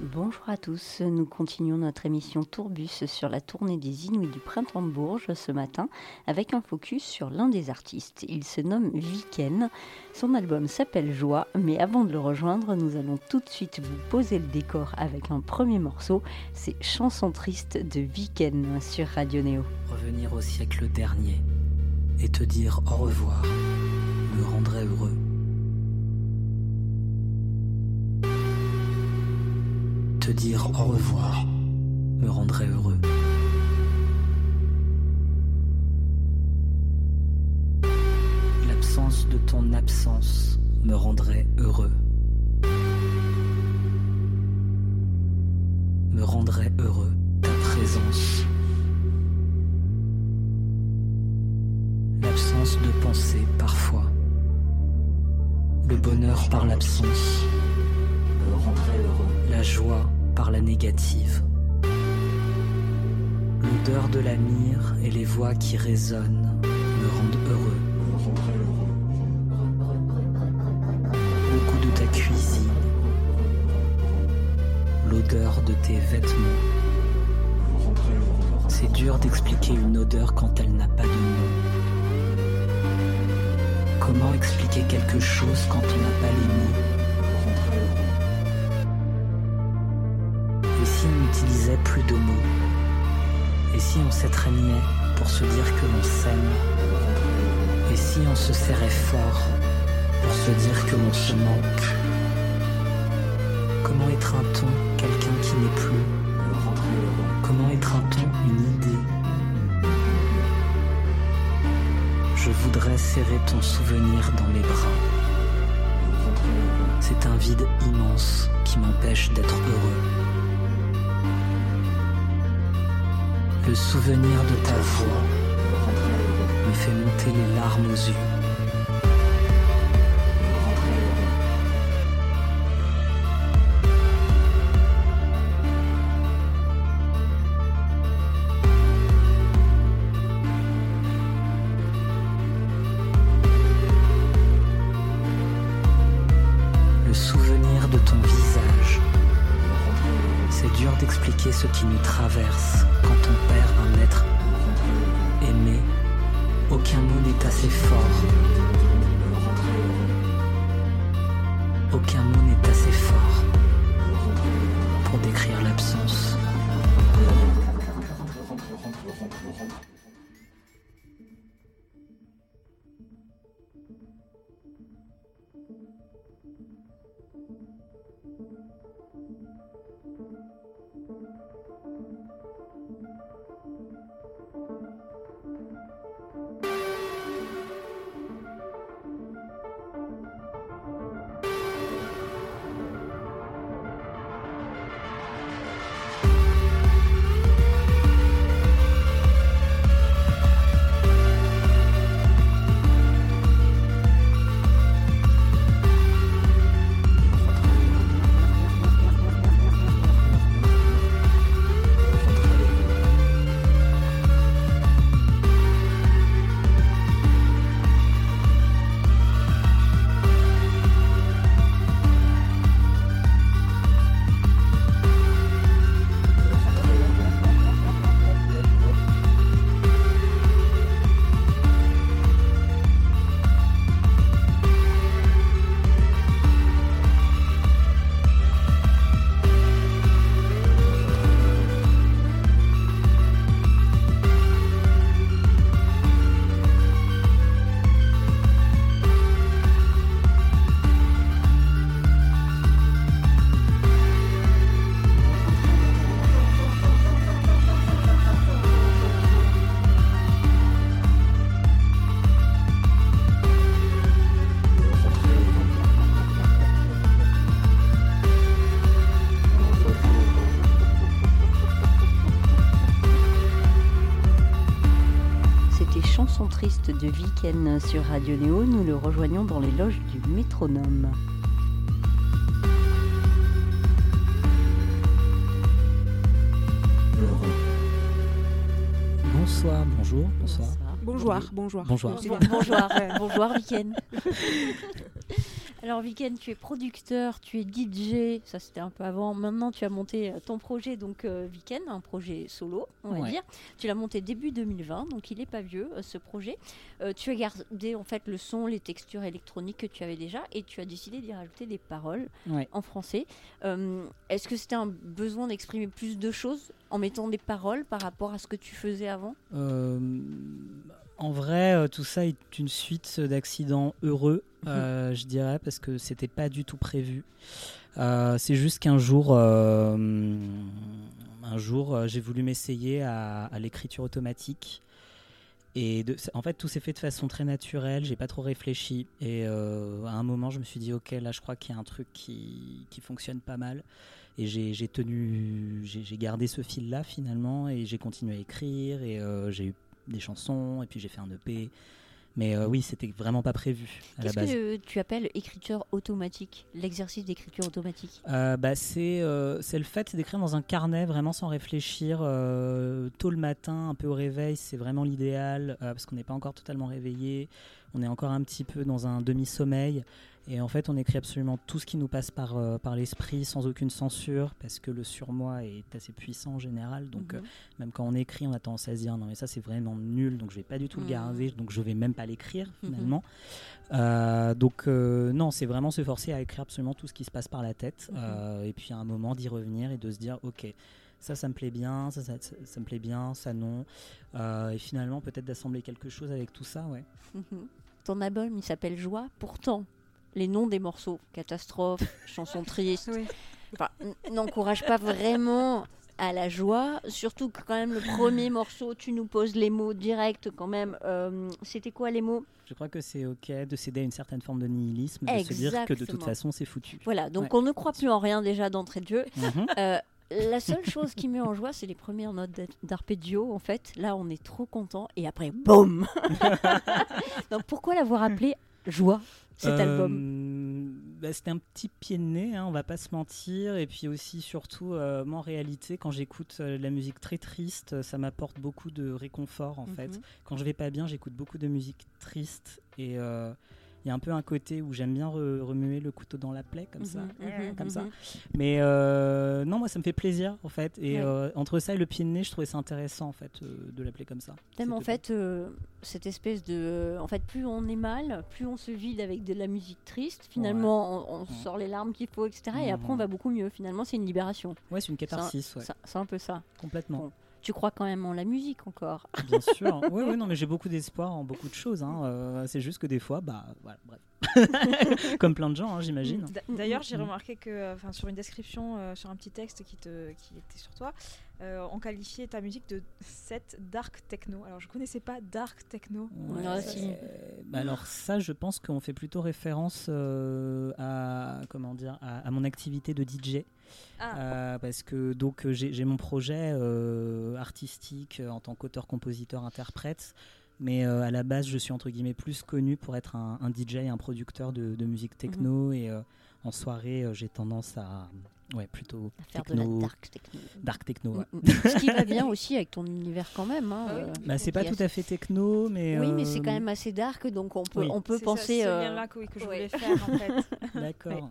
Bonjour à tous, nous continuons notre émission Tourbus sur la tournée des Inuits du Printemps de Bourges ce matin avec un focus sur l'un des artistes. Il se nomme Viken, son album s'appelle Joie, mais avant de le rejoindre, nous allons tout de suite vous poser le décor avec un premier morceau, c'est Chanson triste de Viken sur Radio Néo. Revenir au siècle dernier et te dire au revoir me rendrait heureux. Dire au revoir me rendrait heureux. L'absence de ton absence me rendrait heureux. Me rendrait heureux ta présence. L'absence de pensée parfois. Le bonheur par l'absence me rendrait heureux. La joie la négative. L'odeur de la myrrhe et les voix qui résonnent me rendent heureux. Le goût de ta cuisine, l'odeur de tes vêtements. C'est dur d'expliquer une odeur quand elle n'a pas de nom. Comment expliquer quelque chose quand on n'a pas les mots? Plus de mots Et si on s'étreignait pour se dire que l'on s'aime? Et si on se serrait fort pour se dire que l'on se manque? Comment étreint-on quelqu'un qui n'est plus Comment étreint-on une idée? Je voudrais serrer ton souvenir dans mes bras. C'est un vide immense qui m'empêche d'être heureux. Le souvenir de ta voix me fait monter les larmes aux yeux. Le souvenir de ton visage. C'est dur d'expliquer ce qui nous traverse Assez fort. Aucun mot n'est assez fort pour décrire l'absence. De Viken sur Radio Néo. Nous le rejoignons dans les loges du métronome. bonjour, bonsoir. Bonjour, bonjour. Bonjour. Bon- bonjour, bonjour Viken. Alors Viken, tu es producteur, tu es DJ, ça c'était un peu avant. Maintenant, tu as monté euh, ton projet, donc euh, Viken, un projet solo, on va Ouais. dire. Tu l'as monté début 2020, donc il est pas vieux euh, ce projet. Euh, tu as gardé en fait le son, les textures électroniques que tu avais déjà, et tu as décidé d'y rajouter des paroles Ouais. en français. Est-ce que c'était un besoin d'exprimer plus de choses en mettant des paroles par rapport à ce que tu faisais avant? En vrai, euh, tout ça est une suite d'accidents heureux, euh, je dirais, parce que c'était pas du tout prévu. Euh, c'est juste qu'un jour, euh, un jour, j'ai voulu m'essayer à, à l'écriture automatique. Et de- en fait, tout s'est fait de façon très naturelle. J'ai pas trop réfléchi. Et à un moment, je me suis dit, ok, là, je crois qu'il y a un truc qui, qui fonctionne pas mal. Et j'ai tenu, j'ai gardé ce fil-là finalement, et j'ai continué à écrire. Et euh, j'ai eu des chansons, et puis j'ai fait un EP. Mais euh, oui, c'était vraiment pas prévu à la Qu'est-ce base. que tu appelles écriture automatique L'exercice d'écriture automatique? Euh, bah, c'est euh, c'est le fait d'écrire dans un carnet vraiment sans réfléchir tôt le matin, un peu au réveil, c'est vraiment l'idéal parce qu'on n'est pas encore totalement réveillé, on est encore un petit peu dans un demi-sommeil et en fait on écrit absolument tout ce qui nous passe par, euh, par l'esprit sans aucune censure parce que le surmoi est assez puissant en général donc Mhm. euh, même quand on écrit on a tendance à se dire non mais ça c'est vraiment nul donc je vais pas du tout Mhm. le garder donc je vais même pas l'écrire Mhm. finalement euh, donc non, c'est vraiment se forcer à écrire absolument tout ce qui se passe par la tête, Mhm. et puis à un moment d'y revenir et de se dire ok, ça, ça me plaît bien, ça, ça, ça- ça me plaît bien, ça non, Euh, et finalement peut-être d'assembler quelque chose avec tout ça, ouais. Mhm. Ton album, il s'appelle Joie. Pourtant, les noms des morceaux, catastrophe, chanson triste, Oui. enfin, n- n'encouragent pas vraiment à la joie. Surtout que quand même le premier morceau, tu nous poses les mots directs quand même. Euh, C'était quoi les mots? Je crois que c'est ok de céder à une certaine forme de nihilisme, de se dire que de toute façon c'est foutu. Voilà, donc Ouais. on ne croit plus en rien déjà d'entrée de jeu. Mhm. Euh, la seule chose qui met en joie, c'est les premières notes d'ar- d'arpeggio. En fait, là, on est trop content. Et après, boum Donc, pourquoi l'avoir appelé Joie, cet Euh, album bah, C'était un petit pied de nez, hein, on va pas se mentir. Et puis aussi, surtout, euh, moi en réalité, quand j'écoute euh, de la musique très triste, ça m'apporte beaucoup de réconfort en fait. Mhm. Quand je vais pas bien, j'écoute beaucoup de musique triste. Et il y a un peu un côté où j'aime bien re- remuer le couteau dans la plaie, comme ça. Mhm, mhm, comme ça. mhm. Mais euh, non, moi ça me fait plaisir en fait. Et Ouais. euh, entre ça et le pied de nez, je trouvais ça intéressant en fait euh, de l'appeler comme ça. T'aimes en fait euh, cette espèce de. En fait, plus on est mal, plus on se vide avec de la musique triste. Finalement, on, on sort les larmes qu'il faut, etc. Et après, on Mhm. va beaucoup mieux. Finalement, c'est une libération. Ouais, c'est une catharsis, C'est un peu ça. complètement. Bon. Tu crois quand même en la musique encore Bien sûr. Oui, oui, non, mais j'ai beaucoup d'espoir en beaucoup de choses. hein. Euh, c'est juste que des fois, bah, voilà, bref. Comme plein de gens, hein, j'imagine. D'ailleurs, j'ai Mhm. remarqué que, enfin, sur une description, euh, sur un petit texte qui, te, qui était sur toi, euh, on qualifiait ta musique de set dark techno. Alors, je connaissais pas dark techno. Ouais, bah alors ça, je pense qu'on fait plutôt référence euh, à comment dire à, à mon activité de DJ. Ah, Euh, parce que donc euh, j'ai mon projet euh, artistique en tant qu'auteur-compositeur-interprète, mais euh, à la base je suis entre guillemets plus connu pour être un, un DJ, un producteur de, de musique techno. Et euh, en soirée j'ai tendance à ouais plutôt à faire techno, de la dark techno dark techno. ouais. Mm, mm. Ce qui va bien aussi avec ton univers quand même. hein, Ah oui. euh, Bah, c'est pas tout à fait techno, mais Oui, mais euh, c'est quand même assez dark, donc on peut, oui. on peut c'est penser. ça, ce euh, lien-là que, oui, que je ouais. voulais faire, en fait. d'accord.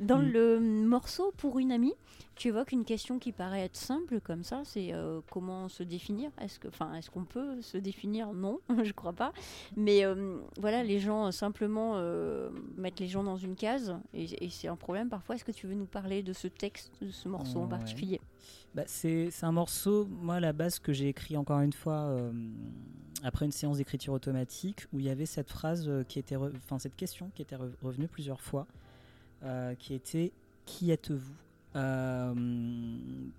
Dans Mm. le morceau pour une amie, tu évoques une question qui paraît être simple comme ça, c'est euh, comment se définir? Est-ce que, enfin, est-ce qu'on peut se définir? Non, je crois pas. Mais euh, voilà, les gens euh, simplement euh, mettent les gens dans une case et, et c'est un problème parfois. Est-ce que tu veux nous parler de ce texte, de ce morceau en Ouais. particulier? Bah, c'est un morceau, moi à la base, que j'ai écrit encore une fois après une séance d'écriture automatique où il y avait cette phrase qui était, enfin cette question qui était re- revenue plusieurs fois, qui était Qui êtes-vous? Euh,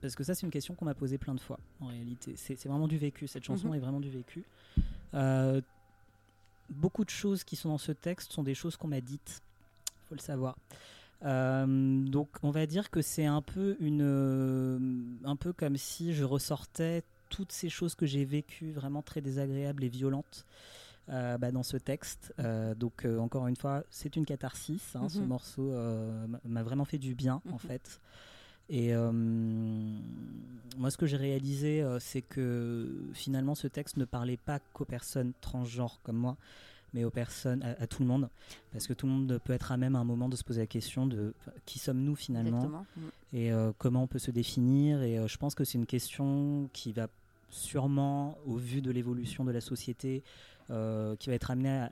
Parce que ça, c'est une question qu'on m'a posée plein de fois en réalité. C'est vraiment du vécu, cette chanson Mhm. est vraiment du vécu. Euh, beaucoup de choses qui sont dans ce texte sont des choses qu'on m'a dites, faut le savoir. Euh, donc on va dire que c'est un peu une, un peu comme si je ressortais toutes ces choses que j'ai vécues vraiment très désagréables et violentes euh, bah, dans ce texte. Euh, donc euh, encore une fois, c'est une catharsis. hein, Ce Mhm. morceau m'a- vraiment fait du bien en Mhm. fait. Et moi, ce que j'ai réalisé, c'est que finalement, ce texte ne parlait pas qu'aux personnes transgenres comme moi, mais aux personnes, à, à tout le monde, parce que tout le monde peut être à même à un moment de se poser la question de qui sommes-nous finalement? Exactement. Mm. et comment on peut se définir? Et je pense que c'est une question qui va sûrement, au vu de l'évolution de la société, euh, qui va être amenée à,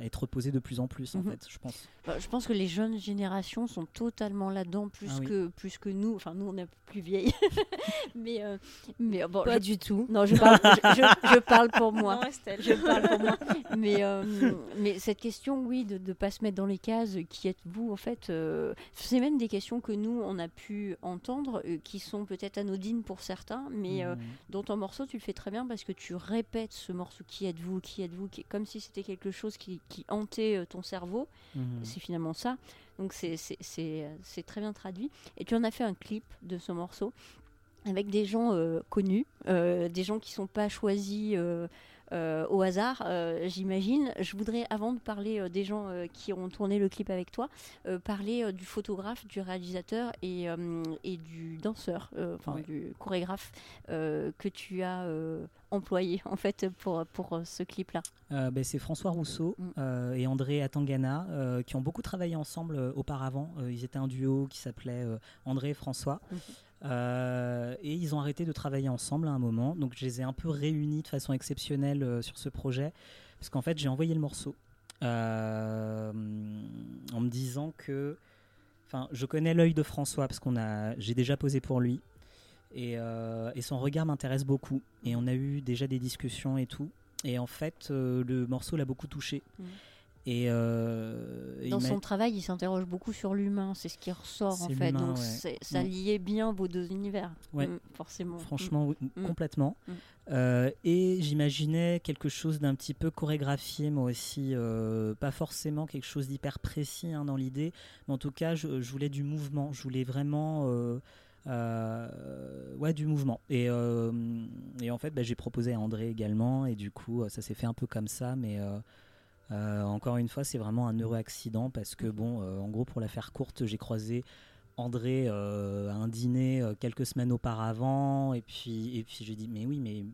à être posée de plus en plus, en Mhm. fait, je pense. Bah, je pense que les jeunes générations sont totalement là-dedans, plus, Ah oui. que, plus que nous. Enfin, nous, on est plus vieilles. mais, euh, mais bon, Pas je- du tout. non, je parle, je, je- je parle pour moi. Non. Je parle pour moi. Mais, euh, mais cette question, oui, de ne pas se mettre dans les cases, qui êtes-vous en fait euh, C'est même des questions que nous, on a pu entendre, euh, qui sont peut-être anodines pour certains, mais euh, Mhm. dans ton morceau, tu le fais très bien parce que tu répètes ce morceau qui êtes-vous, qui êtes-vous, comme si c'était quelque chose qui, qui hantait euh, ton cerveau. Mhm. C'est finalement ça. Donc c'est- c'est très bien traduit. Et tu en as fait un clip de ce morceau avec des gens euh, connus, euh, des gens qui sont pas choisis euh, euh, au hasard, euh, j'imagine. Je voudrais, avant de parler euh, des gens euh, qui ont tourné le clip avec toi, euh, parler euh, du photographe, du réalisateur et, euh, et du danseur, euh, enfin Ouais. du chorégraphe euh, que tu as euh, employé en fait pour, pour euh, ce clip-là. Euh, ben, c'est François Rousseau Mm. euh, et André Atangana euh, qui ont beaucoup travaillé ensemble euh, auparavant. Euh, ils étaient un duo qui s'appelait euh, André et François. Euh, et ils ont arrêté de travailler ensemble à un moment. Donc je les ai un peu réunis de façon exceptionnelle euh, sur ce projet. Parce qu'en fait, j'ai envoyé le morceau euh, en me disant que. Enfin, je connais l'œil de François parce qu'on a, j'ai déjà posé pour lui. Et, son regard m'intéresse beaucoup. Et on a eu déjà des discussions et tout. Et en fait, le morceau l'a beaucoup touché. Mhm. Et, euh, Dans son travail, il s'interroge beaucoup sur l'humain, c'est ce qui ressort en fait. Donc ouais. ça Mm. liait bien vos deux univers, Ouais. Mm, forcément. Franchement, oui, Mm. complètement. Euh, et j'imaginais quelque chose d'un petit peu chorégraphié, moi aussi. euh, pas forcément quelque chose d'hyper précis hein, dans l'idée, mais en tout cas, je, je voulais du mouvement. Je voulais vraiment. euh, ouais, du mouvement. Et, et en fait, bah, j'ai proposé à André également, et du coup, ça s'est fait un peu comme ça, mais. Euh, encore une fois, c'est vraiment un heureux accident parce que, bon, euh, en gros, pour la faire courte, j'ai croisé André euh, à un dîner quelques semaines auparavant, et puis, et puis j'ai dit, mais oui, mais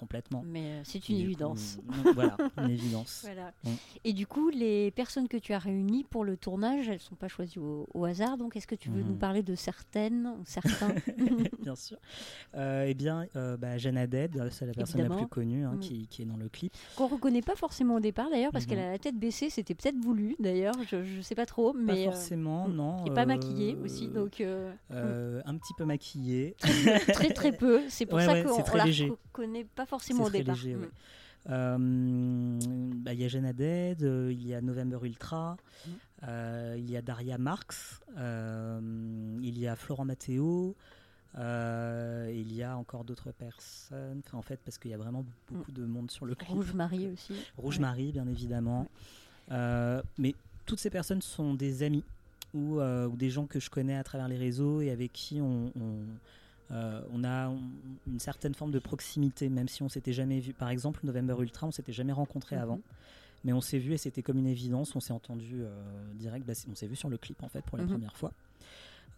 complètement. Mais euh, c'est une coup, évidence. voilà, une évidence. Voilà. Mm. Et du coup, les personnes que tu as réunies pour le tournage, elles ne sont pas choisies au, au hasard. Donc, est-ce que tu veux nous parler de certaines ou certains bien sûr. Euh, eh bien, euh, bah, Jeanne euh, c'est la personne la plus connue hein, Mm. qui, qui est dans le clip. Qu'on reconnaît pas forcément au départ d'ailleurs, parce qu'elle a la tête baissée. C'était peut-être voulu d'ailleurs, je ne sais pas trop. Mais, pas euh, forcément, mm. non. et pas euh, maquillée aussi. Donc, euh, euh, un petit peu maquillée. très très peu. C'est pour Ouais, ça ouais, qu'on très la léger. reconnaît pas forcément au départ. léger, Mm. ouais. Euh, bah, Il y a Jeanne Haddad, euh, il y a November Ultra, Mhm. euh, il y a Daria Marx, il y a Florent Matteo, il y a encore d'autres personnes. En fait, parce qu'il y a vraiment beaucoup de monde sur le clip. Rouge Marie aussi. Rouge Ouais. Marie, bien évidemment. Mais toutes ces personnes sont des amis ou, ou des gens que je connais à travers les réseaux et avec qui on, on, euh, on a une certaine forme de proximité, même si on s'était jamais vu. Par exemple, November Ultra, on s'était jamais rencontré Mhm. avant. Mais on s'est vu et c'était comme une évidence. On s'est entendu euh, direct. Bah, on s'est vu sur le clip en fait pour la Mhm. première fois.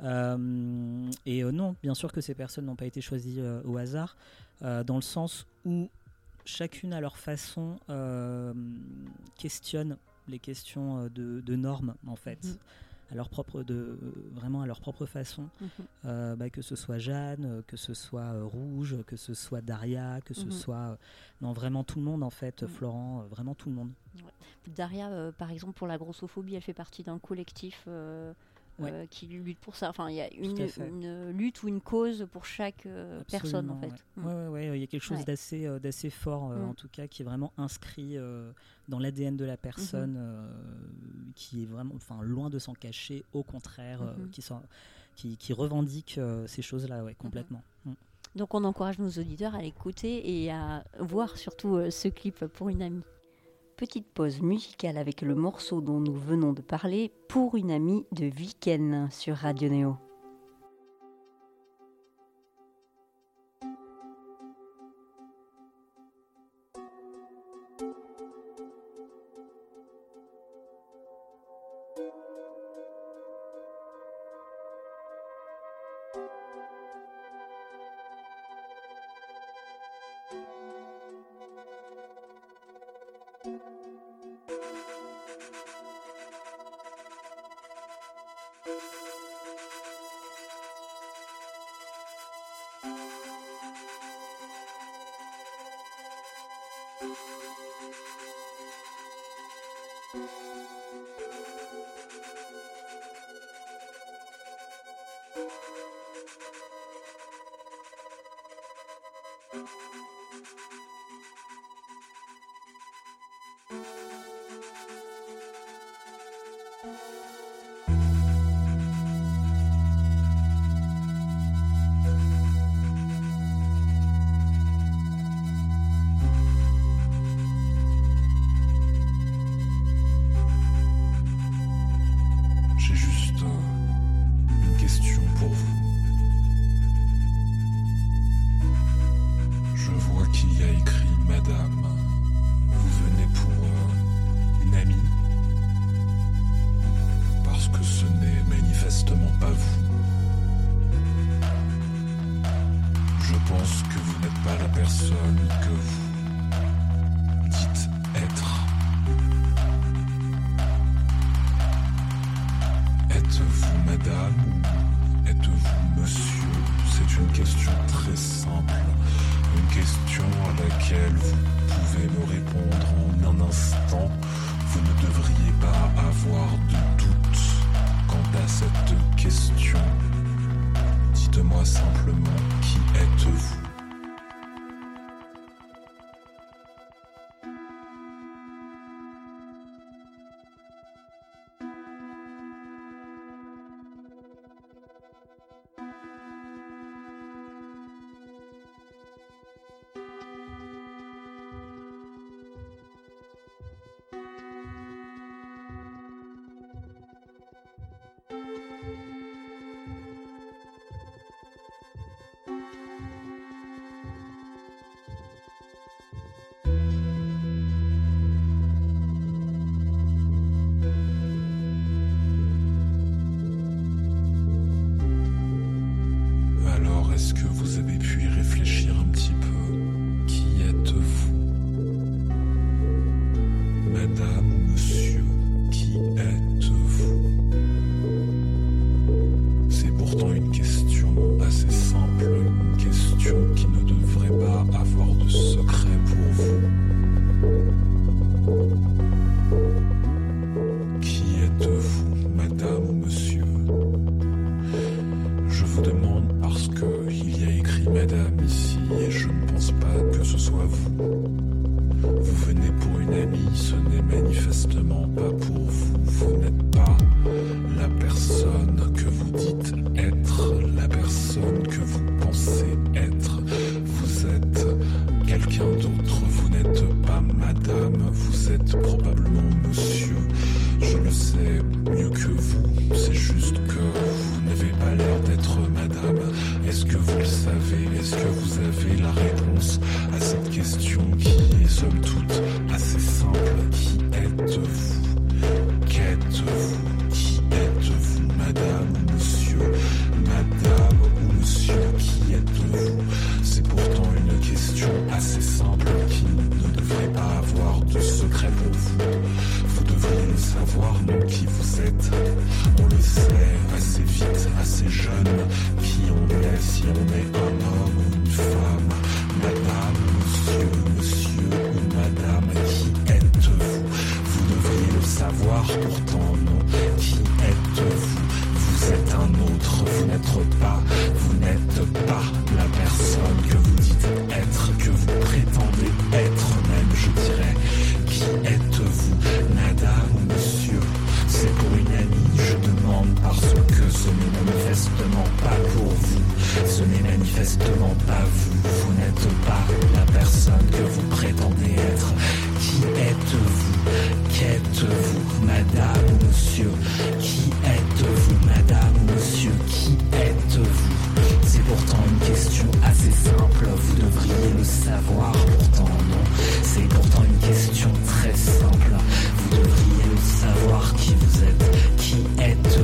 Euh, et non, bien sûr que ces personnes n'ont pas été choisies au hasard, dans le sens où chacune à leur façon questionne les questions de, de normes en fait. Mhm. À leur propre de, vraiment à leur propre façon, Mhm. Euh, bah, que ce soit Jeanne, euh, que ce soit euh, Rouge, que ce soit Daria, que ce Mhm. soit euh, non vraiment tout le monde en fait, Mhm. Florent, vraiment tout le monde. Daria, par exemple, pour la grossophobie, elle fait partie d'un collectif Ouais. euh, qui lutte pour ça. Enfin, il y a une, lutte ou une cause pour chaque euh, personne, en fait. ouais. Ouais, ouais, il y a quelque chose d'assez, euh, d'assez fort, euh, Mm. en tout cas, qui est vraiment inscrit dans l'ADN de la personne, qui est vraiment, enfin, loin de s'en cacher, au contraire, Mhm. qui, s'en- qui, qui revendique ces choses-là, ouais, complètement. Mm. Donc, on encourage nos auditeurs à l'écouter et à voir surtout ce clip pour une amie. Petite pause musicale avec le morceau dont nous venons de parler, Pour une amie de Viken sur Radio Néo.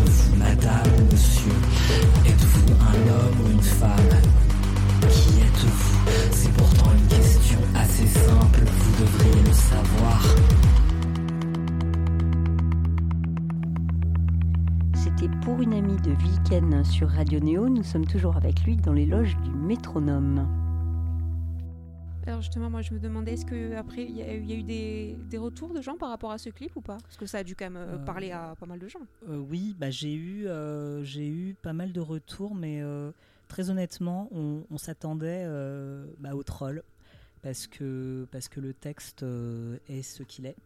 Êtes-vous madame, monsieur? Êtes-vous un homme ou une femme? Qui êtes-vous? C'est pourtant une question assez simple, vous devriez le savoir. C'était pour une amie de Viken sur Radio Néo, nous sommes toujours avec lui dans les loges du métronome. Alors justement, moi je me demandais, est-ce qu'après il y, a eu des, des, retours de gens par rapport à ce clip ou pas? Parce que ça a dû quand même euh, euh, parler à pas mal de gens. Euh, oui, bah, j'ai eu, j'ai eu pas mal de retours, mais très honnêtement, on, s'attendait bah, au troll parce que, parce que le texte est ce qu'il est.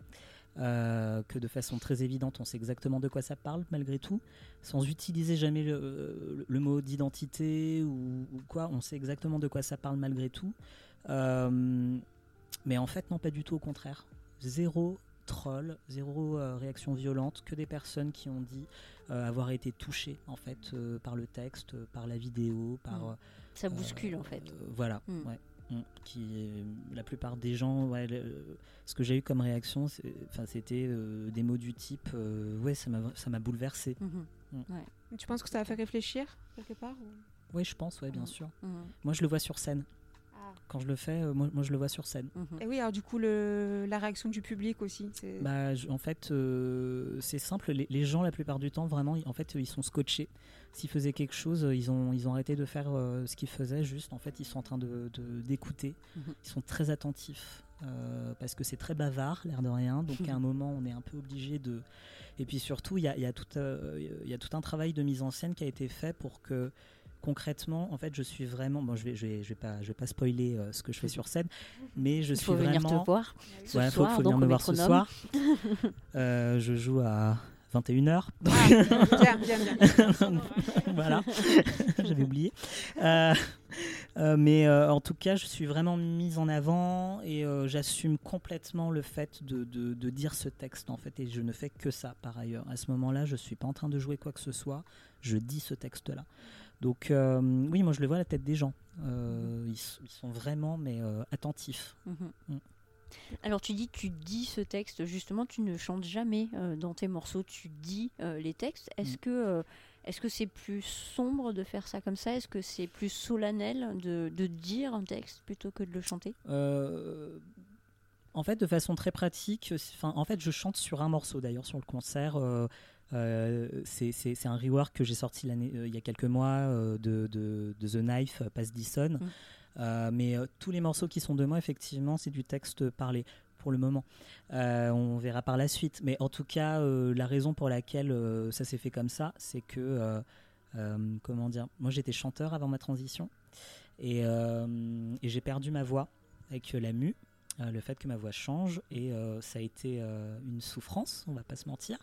que de façon très évidente, on sait exactement de quoi ça parle malgré tout, sans utiliser jamais le, mot d'identité ou, ou, quoi, on sait exactement de quoi ça parle malgré tout. Euh, mais en fait, non, pas du tout, au contraire. Zéro troll, zéro euh, réaction violente, que des personnes qui ont dit euh, avoir été touchées en fait par le texte, par la vidéo, par. Mm. Ça bouscule en fait. voilà, mm. ouais. Mm. Qui, la plupart des gens, ouais, ce que j'ai eu comme réaction, c'était des mots du type Ouais, ça m'a bouleversé. Mm-hmm. Tu penses que ça a fait réfléchir quelque part Oui, je pense, ouais, bien sûr. Moi, je le vois sur scène quand je le fais, euh, moi, moi, je le vois sur scène. Mhm. Et oui, alors du coup, le, la réaction du public aussi bah, En fait, euh, c'est simple. Les, gens, la plupart du temps, vraiment, en fait, ils sont scotchés. S'ils faisaient quelque chose, ils ont, ils ont arrêté de faire euh, ce qu'ils faisaient. Juste, en fait, ils sont en train d'écouter. De, d'écouter. Mhm. Ils sont très attentifs. parce que c'est très bavard, l'air de rien. Donc à un moment, on est un peu obligé de. Et puis surtout, il y a, y, a tout, il y a tout un travail de mise en scène qui a été fait pour que concrètement, en fait, je suis vraiment. Bon, je vais, je vais, je vais pas, je vais pas spoiler euh, ce que je fais sur scène, mais je suis faut vraiment. Venir te voir. Ce ouais, soir, faut, venir me voir ce soir. euh, je joue à 21h. Ah, bien, bien, bien. voilà, j'avais oublié. Euh, euh, mais en tout cas, je suis vraiment mise en avant et j'assume complètement le fait de, de, de, dire ce texte en fait. Et je ne fais que ça par ailleurs. À ce moment-là, je suis pas en train de jouer quoi que ce soit. Je dis ce texte-là. Donc euh, oui, moi je le vois à la tête des gens. Euh, ils, sont vraiment mais euh, attentifs. Mhm. Mm. Alors tu dis, tu dis ce texte, justement, tu ne chantes jamais dans tes morceaux, tu dis les textes. Est-ce mm. que est-ce que c'est plus sombre de faire ça comme ça? Est-ce que c'est plus solennel de, de, dire un texte plutôt que de le chanter? En fait, de façon très pratique, en fait, je chante sur un morceau d'ailleurs sur le concert. Euh, c'est un rework que j'ai sorti euh, il y a quelques mois euh, de, de, The Knife, Pass Dyson. Mm. mais tous les morceaux qui sont de moi, effectivement, c'est du texte parlé pour le moment. on verra par la suite. Mais en tout cas, la raison pour laquelle ça s'est fait comme ça, c'est que, comment dire, moi j'étais chanteur avant ma transition et, et j'ai perdu ma voix avec la mue. le fait que ma voix change et ça a été une souffrance, on va pas se mentir.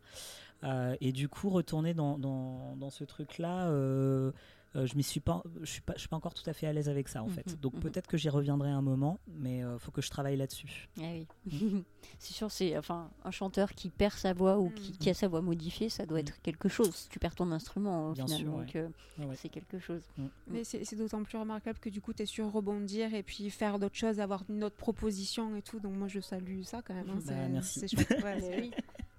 Euh, et du coup, retourner dans, dans, dans ce truc-là, euh, euh, je ne suis pas, je suis pas, je suis pas encore tout à fait à l'aise avec ça en fait. Mhm, Donc mhm. peut-être que j'y reviendrai un moment, mais il faut que je travaille là-dessus. Ah oui. C'est sûr, c'est enfin un chanteur qui perd sa voix ou qui, qui, a sa voix modifiée, ça doit mm. être quelque chose. Tu perds ton instrument Bien finalement, sûr, donc c'est quelque chose. Mm. Mais c'est d'autant plus remarquable que du coup, tu es sur rebondir et puis faire d'autres choses, avoir une autre proposition et tout. Donc moi, je salue ça quand même. Hein. Bah, merci. C'est chouette. oui.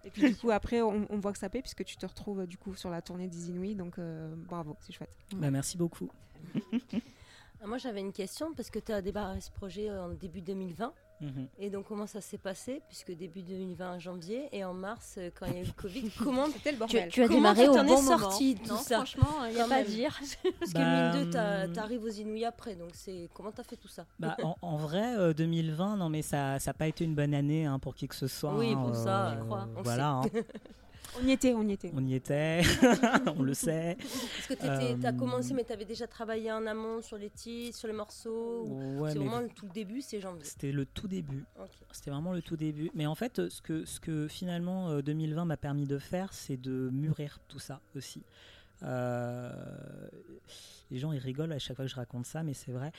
Et puis du coup après on, voit que ça paie puisque tu te retrouves du coup sur la tournée des Inuits donc euh, bravo c'est chouette. Bah, merci beaucoup. Moi j'avais une question parce que tu as débarré ce projet en début 2020 Mhm. Et donc, comment ça s'est passé Puisque début 2020, janvier, et en mars, euh, quand il y a eu le Covid, comment C'était le bordel. Tu, as démarré au bon sorti tout ça Franchement, il n'y a pas à dire. Parce que bah, mine 2, hum. t'arrives aux Inouïs après, donc c'est comment t'as fait tout ça bah, en, vrai, 2020, euh, non mais ça n'a pas été une bonne année hein, pour qui que ce soit. Oui, pour ça, je crois. voilà. Hein. On y était, on y était. On y était, on le sait. Parce que tu as euh, commencé, mais tu avais déjà travaillé en amont sur les titres, sur les morceaux. c'est vraiment le tout début, c'est janvier. C'était le tout début. C'était vraiment le tout début. Mais en fait, ce que, ce que finalement 2020 euh, m'a permis de faire, c'est de mûrir tout ça aussi. Euh, les gens ils rigolent à chaque fois que je raconte ça, mais c'est vrai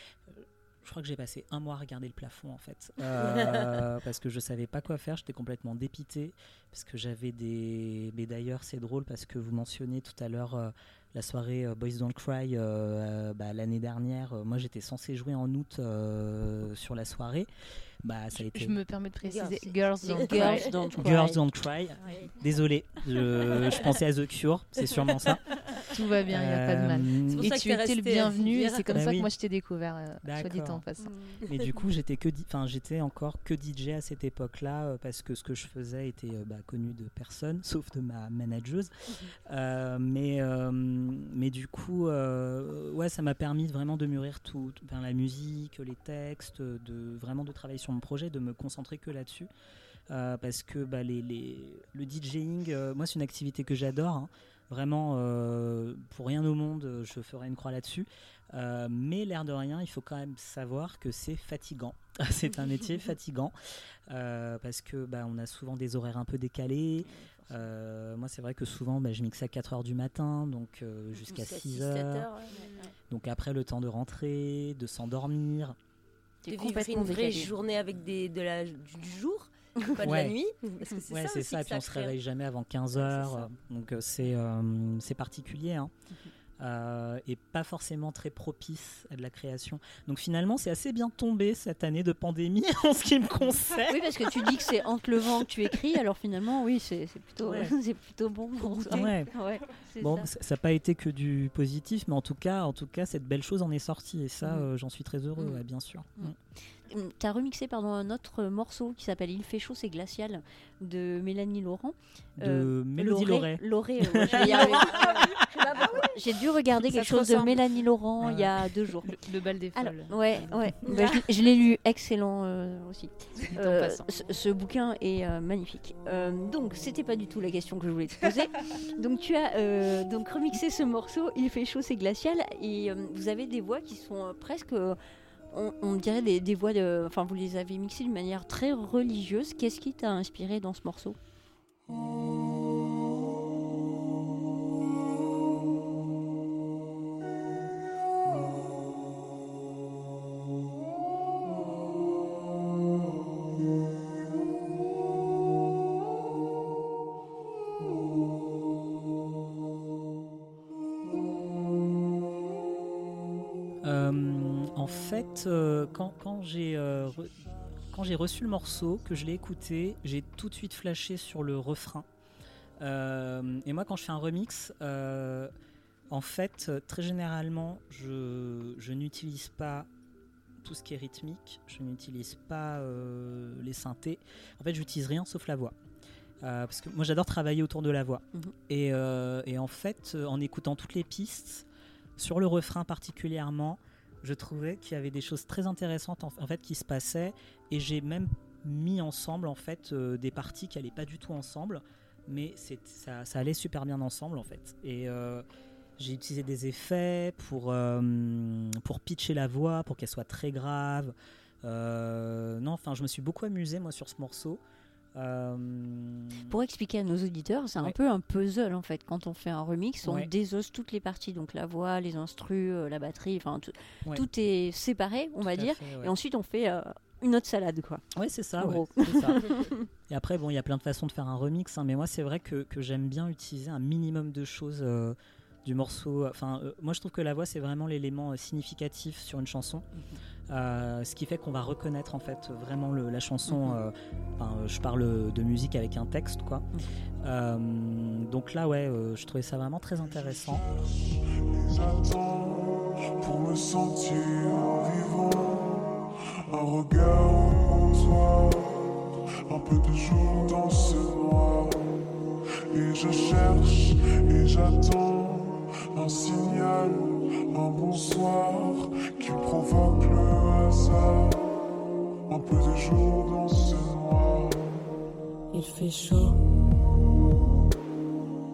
je crois que j'ai passé un mois à regarder le plafond en fait, euh, parce que je savais pas quoi faire, j'étais complètement dépité, parce que j'avais des. Mais d'ailleurs, c'est drôle parce que vous mentionniez tout à l'heure euh, la soirée euh, Boys Don't Cry bah, l'année dernière. moi, j'étais censé jouer en août sur la soirée. Bah, ça a été... Je me permets de préciser Girls Don't Cry. Girls Don't Cry. Désolé, je, je pensais à The Cure, c'est sûrement ça. Tout va bien, il n'y a pas de mal. Euh, et tu étais le bienvenu, et c'est comme bah ça que moi je t'ai découvert, euh, soit dit en passant. Mm. Mais du coup, j'étais que, enfin, j'étais encore que DJ à cette époque-là euh, parce que ce que je faisais était bah, connu de personne, sauf de ma manageuse. Mm-hmm. mais, mais du coup, ouais, ça m'a permis vraiment de mûrir tout, la musique, les textes, de vraiment de travailler sur mon projet, de me concentrer que là-dessus. parce que bah, les, le DJing, moi c'est une activité que j'adore. Hein. Vraiment, euh, pour rien au monde, je ferai une croix là-dessus. Euh, mais l'air de rien, il faut quand même savoir que c'est fatigant. c'est un métier fatigant euh, parce que bah, on a souvent des horaires un peu décalés. moi, c'est vrai que souvent, bah, je mixe à 4 heures du matin, donc jusqu'à 6 heures. Donc après, le temps de rentrer, de s'endormir. De vivre une vraie journée avec des, de la, du jour pas de la nuit. ouais, c'est ça, et puis on se réveille jamais avant 15 heures. donc euh, c'est euh, c'est particulier. Hein. Mhm. Euh, et pas forcément très propice à de la création. Donc finalement, c'est assez bien tombé cette année de pandémie en ce qui me concerne. Oui, parce que tu dis que c'est entre le vent que tu écris, alors finalement, oui, c'est plutôt, c'est plutôt bon pour ouais. bon, ça n'a pas été que du positif, mais en tout cas, en tout cas, cette belle chose en est sortie, et ça, mhm. j'en suis très heureux, mhm. bien sûr. Mm. Tu as remixé pardon, un autre morceau qui s'appelle Il fait chaud, c'est glacial de Mélanie Laurent. De euh, Mélodie Lauré. Lauré, J'ai dû regarder quelque chose de Mélanie Laurent il y a deux jours. Le, bal des folles. ouais, ouais. Bah, je, l'ai lu, excellent euh, aussi. Euh, ce, bouquin est magnifique. donc, c'était pas du tout la question que je voulais te poser. donc, tu as donc remixé ce morceau Il fait chaud, c'est glacial, et vous avez des voix qui sont presque on, dirait des, voix de. Enfin, vous les avez mixées d'une manière très religieuse. Qu'est-ce qui t'a inspiré dans ce morceau? Euh, quand, euh, quand j'ai reçu le morceau, que je l'ai écouté, j'ai tout de suite flashé sur le refrain. Euh, et moi, quand je fais un remix, en fait, très généralement, je, je n'utilise pas tout ce qui est rythmique, je n'utilise pas les synthés. En fait, j'utilise rien sauf la voix. parce que moi, j'adore travailler autour de la voix. Mhm. Et, et, en fait, en écoutant toutes les pistes, sur le refrain particulièrement, je trouvais qu'il y avait des choses très intéressantes en, fait qui se passaient et j'ai même mis ensemble en fait euh, des parties qui allaient pas du tout ensemble mais ça, allait super bien ensemble en fait. Et euh, j'ai utilisé des effets pour, euh, pour pitcher la voix pour qu'elle soit très grave. Non enfin je me suis beaucoup amusé moi sur ce morceau euh, Pour expliquer à nos auditeurs, c'est un peu un puzzle en fait. Quand on fait un remix, on désosse toutes les parties, donc la voix, les instrus, euh, la batterie, enfin tout, est séparé, on va dire. et ensuite, on fait euh, une autre salade, quoi. Ouais, c'est ça. et après, bon, il y a plein de façons de faire un remix, hein, mais moi, c'est vrai que, que j'aime bien utiliser un minimum de choses du morceau. Enfin, moi, je trouve que la voix, c'est vraiment l'élément significatif sur une chanson. Mhm. Euh, ce qui fait qu'on va reconnaître en fait vraiment la chanson. Mhm. Euh, euh, je parle de musique avec un texte, quoi. Mhm. donc là, ouais, je trouvais ça vraiment très intéressant. pour me sentir vivant, un regard en toi, un peu de jour dans ce noir, et je cherche et j'attends un signal un bonsoir qui provoque le hasard. Un peu de jour dans ce noir. Il fait chaud,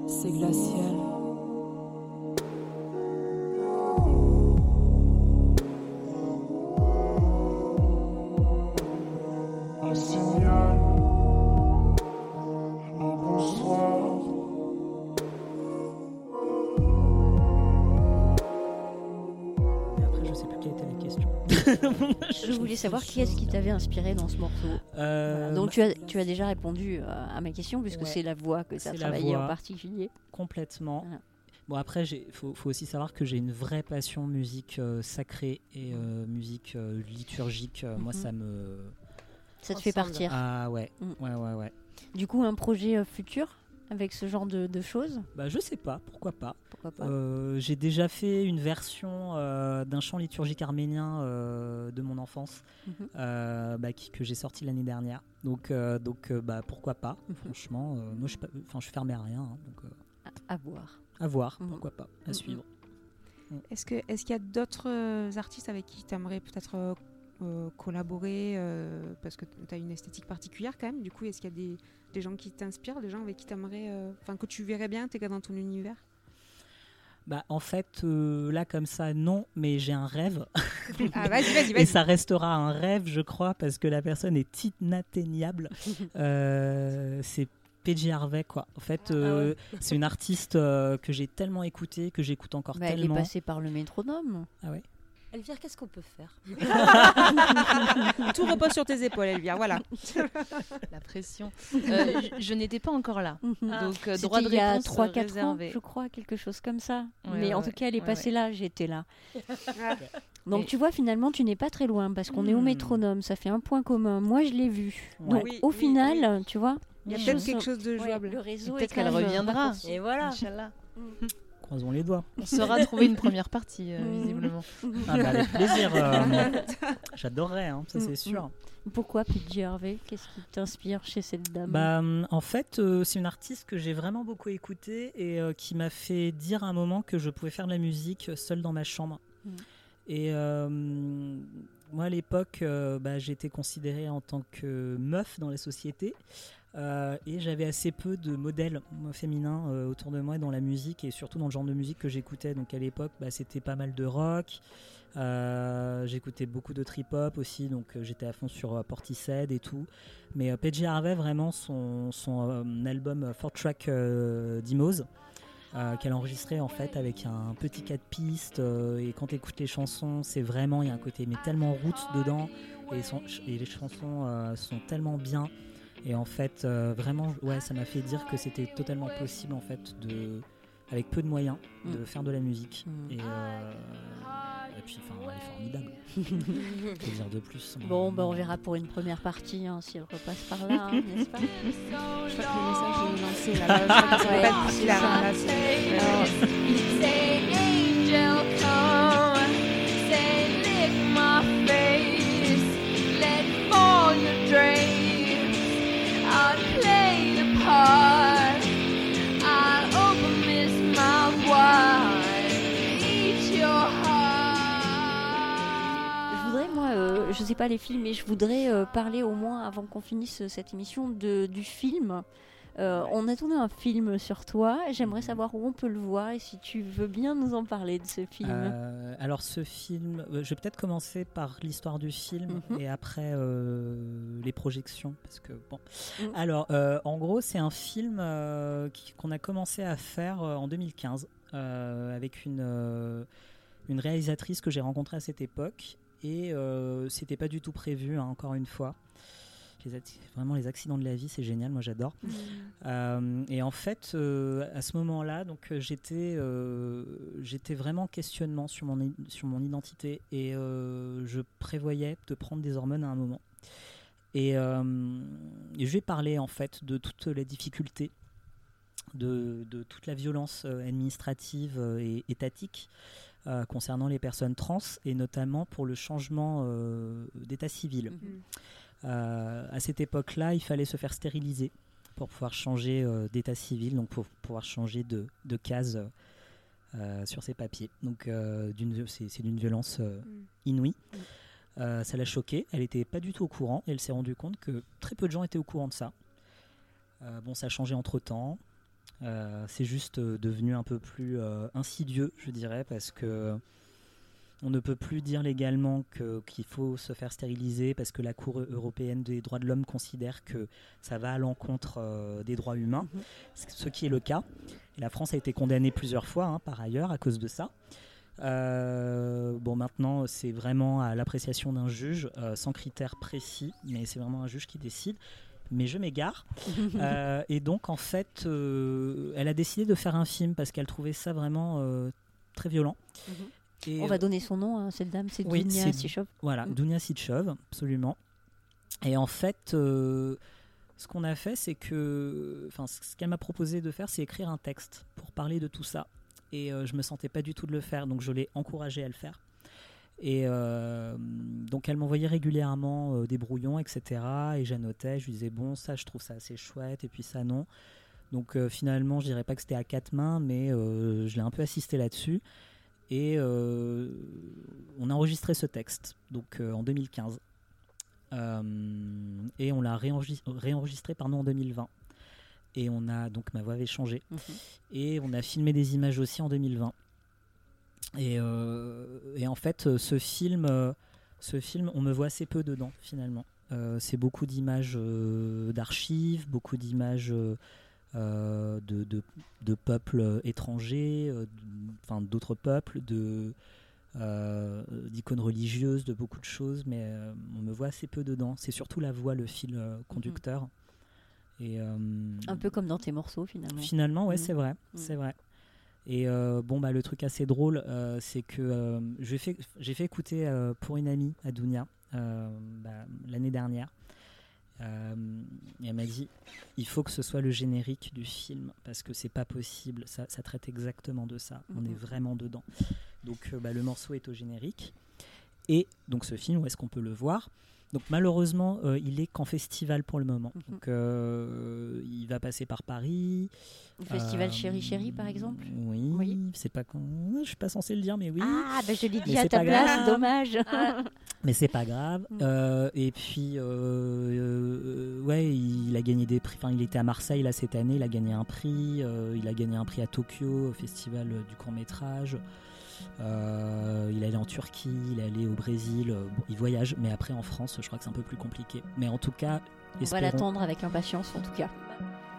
c'est glacial. Je voulais savoir qui est-ce qui t'avait inspiré dans ce morceau. Euh, Donc tu as, tu as déjà répondu euh, à ma question puisque c'est la voix que tu as travaillé en particulier. Complètement. Bon après, il faut, faut, aussi savoir que j'ai une vraie passion musique euh, sacrée et musique liturgique. Moi, mhm. ça me... Ça te fait partir. Ah ouais, mm. ouais, ouais, ouais. Du coup, un projet futur? Avec ce genre de, choses? Bah, Je sais pas, pourquoi pas. Pourquoi pas? Euh, J'ai déjà fait une version euh, d'un chant liturgique arménien euh, de mon enfance mhm. bah, que j'ai sorti l'année dernière. Donc, donc bah, pourquoi pas mhm. Franchement, moi je, je suis fermé à rien. Hein, donc, à, voir. À voir, mhm. pourquoi pas, à suivre. Est-ce qu'il est qu'il y a d'autres artistes avec qui tu aimerais peut-être collaborer parce que tu as une esthétique particulière quand même Du coup, est-ce qu'il y a des, des gens qui t'inspirent, des gens avec qui t'aimerais, euh, enfin que tu verrais bien intégrer dans ton univers? Bah, en fait, euh, là, comme ça, non, mais j'ai un rêve. Ah, vas-y, vas-y, Et ça restera un rêve, je crois, parce que la personne est inatteignable. euh, c'est PJ Harvey, quoi. En fait, ah euh, c'est une artiste que j'ai tellement écoutée, que j'écoute encore tellement. Elle est passée par le métronome. Ah ouais Elvire, qu'est-ce qu'on peut faire Tout repose sur tes épaules, Elvire, voilà. La pression. Euh, je, n'étais pas encore là. Mhm. Donc, euh, droit de réponse il y a 3-4 ans, je crois, quelque chose comme ça. Mais en tout cas, elle est passée là, j'étais là. Donc tu vois, finalement, tu n'es pas très loin parce qu'on est au hmm. métronome, ça fait un point commun. Moi, je l'ai vu. Donc au final, tu vois, il y a peut-être quelque chose de jouable. le réseau peut-être qu'elle reviendra. Et voilà. Inch'Allah. Mm. Croisons les doigts. On saura trouver une première partie, euh, mm. visiblement. Ah bah, avec plaisir. Euh, J'adorerais, hein, ça c'est mm. sûr. Pourquoi PJ Harvey? Qu'est-ce qui t'inspire chez cette dame? Bah, En fait, euh, c'est une artiste que j'ai vraiment beaucoup écoutée et qui m'a fait dire à un moment que je pouvais faire de la musique seule dans ma chambre. Et moi, à l'époque, bah, j'étais considérée en tant que meuf dans la société. Euh, et j'avais assez peu de modèles féminins euh, autour de moi dans la musique et surtout dans le genre de musique que j'écoutais. Donc à l'époque, bah, c'était pas mal de rock. Euh, j'écoutais beaucoup de trip hop aussi, donc j'étais à fond sur Portishead et tout. Mais PJ Harvey, vraiment, son, son album Four Track Dimos, qu'elle a enregistré en fait avec un petit 4 pistes. et quand tu écoutes les chansons, c'est vraiment, il y a un côté mais tellement roots dedans. Et les chansons sont tellement bien. Et en fait, euh, vraiment, ouais, ça m'a fait dire que c'était totalement possible, en fait, de, avec peu de moyens, de mm. faire de la musique. Mm. Et, euh, et, puis, enfin, elle est formidable. Que dire de plus Bon, bah, on verra pour une première partie hein, si elle repasse par là, hein, n'est-ce pas? Je crois que le message est lancé là. Je crois que ça va pas être je sais pas les films, mais je voudrais euh, parler au moins avant qu'on finisse cette émission de, du film. Euh, on a tourné un film sur toi. J'aimerais mhm. savoir où on peut le voir et si tu veux bien nous en parler de ce film. Euh, alors ce film, je vais peut-être commencer par l'histoire du film mhm. et après les projections parce que bon. Mhm. Alors en gros c'est un film qu'on a commencé à faire en 2015 avec une une réalisatrice que j'ai rencontrée à cette époque et euh, c'était pas du tout prévu, hein, encore une fois. vraiment, les accidents de la vie, c'est génial, moi j'adore. Mmh. Euh, et en fait, euh, à ce moment-là, donc j'étais, j'étais vraiment en questionnement sur mon, sur mon identité et je prévoyais de prendre des hormones à un moment. Et, je vais parler en fait de toutes les difficultés, de, de toute la violence administrative et étatique euh, concernant les personnes trans et notamment pour le changement euh, d'état civil. Mhm. Euh, à cette époque-là, il fallait se faire stériliser pour pouvoir changer d'état civil, donc pour pouvoir changer de, de case sur ses papiers. Donc c'est d'une violence mhm. inouïe. ça l'a choquée. Elle n'était pas du tout au courant. Et elle s'est rendue compte que très peu de gens étaient au courant de ça. bon, ça a changé entre temps. Euh, c'est juste euh, devenu un peu plus euh, insidieux, je dirais, parce que on ne peut plus dire légalement qu'il faut se faire stériliser parce que la Cour européenne des droits de l'homme considère que ça va à l'encontre des droits humains, mhm. ce qui est le cas. la France a été condamnée plusieurs fois, hein, par ailleurs, à cause de ça. bon, maintenant, c'est vraiment à l'appréciation d'un juge, sans critères précis, mais c'est vraiment un juge qui décide mais je m'égare. Euh, et donc, en fait, euh, elle a décidé de faire un film parce qu'elle trouvait ça vraiment euh, très violent. Mhm. On va donner son nom à cette dame, c'est Dunia Sitchov. Voilà, mm. Dunia Sitchov, absolument. Et en fait, ce qu'on a fait, c'est que, enfin, ce qu'elle m'a proposé de faire, c'est écrire un texte pour parler de tout ça. Et je me sentais pas du tout de le faire, donc je l'ai encouragée à le faire. Et donc elle m'envoyait régulièrement des brouillons, etc. Et j'annotais, je lui disais bon ça je trouve ça assez chouette et puis ça non. Donc finalement je dirais pas que c'était à quatre mains, mais je l'ai un peu assisté là-dessus. Et on a enregistré ce texte donc en 2015. et on l'a réenregistré, pardon, en 2020. Et on a donc ma voix avait changé. Mhm. Et on a filmé des images aussi en 2020. Euh, et, en fait, ce film, euh, ce film, on me voit assez peu dedans finalement. Euh, c'est beaucoup d'images d'archives, beaucoup d'images de, de, peuples étrangers, enfin d'autres peuples, de d'icônes religieuses, de beaucoup de choses, mais on me voit assez peu dedans. C'est surtout la voix, le fil conducteur. Mhm. Et, Un peu comme dans tes morceaux finalement. Finalement, ouais, mhm. c'est vrai, c'est vrai. Et euh, bon, bah, le truc assez drôle, euh, c'est que euh, j'ai fait, fait, écouter pour une amie à Dounia bah, l'année dernière. et elle m'a dit il faut que ce soit le générique du film parce que c'est pas possible, ça, ça, traite exactement de ça. On est mhm. vraiment dedans. Donc bah, le morceau est au générique. Et donc ce film, où est-ce qu'on peut le voir? Donc malheureusement, euh, il est qu'en festival pour le moment. Mhm. Donc euh, il va passer par Paris. Le festival Chéri Chéri par exemple? Oui, oui. c'est pas je suis pas censé le dire mais oui. Ah ben je l'ai dit à ta place, dommage. Ah. mais c'est pas grave. Mm. Euh, et puis ouais, il a gagné des prix. Enfin, il était à Marseille là cette année, il a gagné un prix. il a gagné un prix à Tokyo au festival du court métrage. Euh, il est allé en Turquie, il est allé au Brésil. Euh, il voyage, mais après en France, je crois que c'est un peu plus compliqué. Mais en tout cas, on va l'attendre avec impatience en tout cas.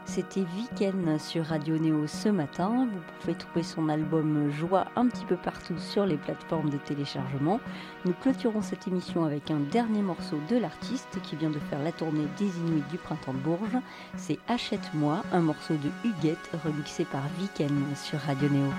C'était Viken sur Radio Néo ce matin. Vous pouvez trouver son album Joie un petit peu partout sur les plateformes de téléchargement. Nous clôturons cette émission avec un dernier morceau de l'artiste qui vient de faire la tournée des Inuits du Printemps de Bourges. C'est Achète-moi, un morceau de Huguette remixé par Viken sur Radio Néo.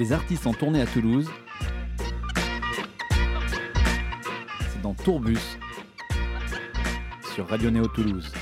Les artistes en tournée à Toulouse. C'est dans Tourbus sur Radio Néo Toulouse.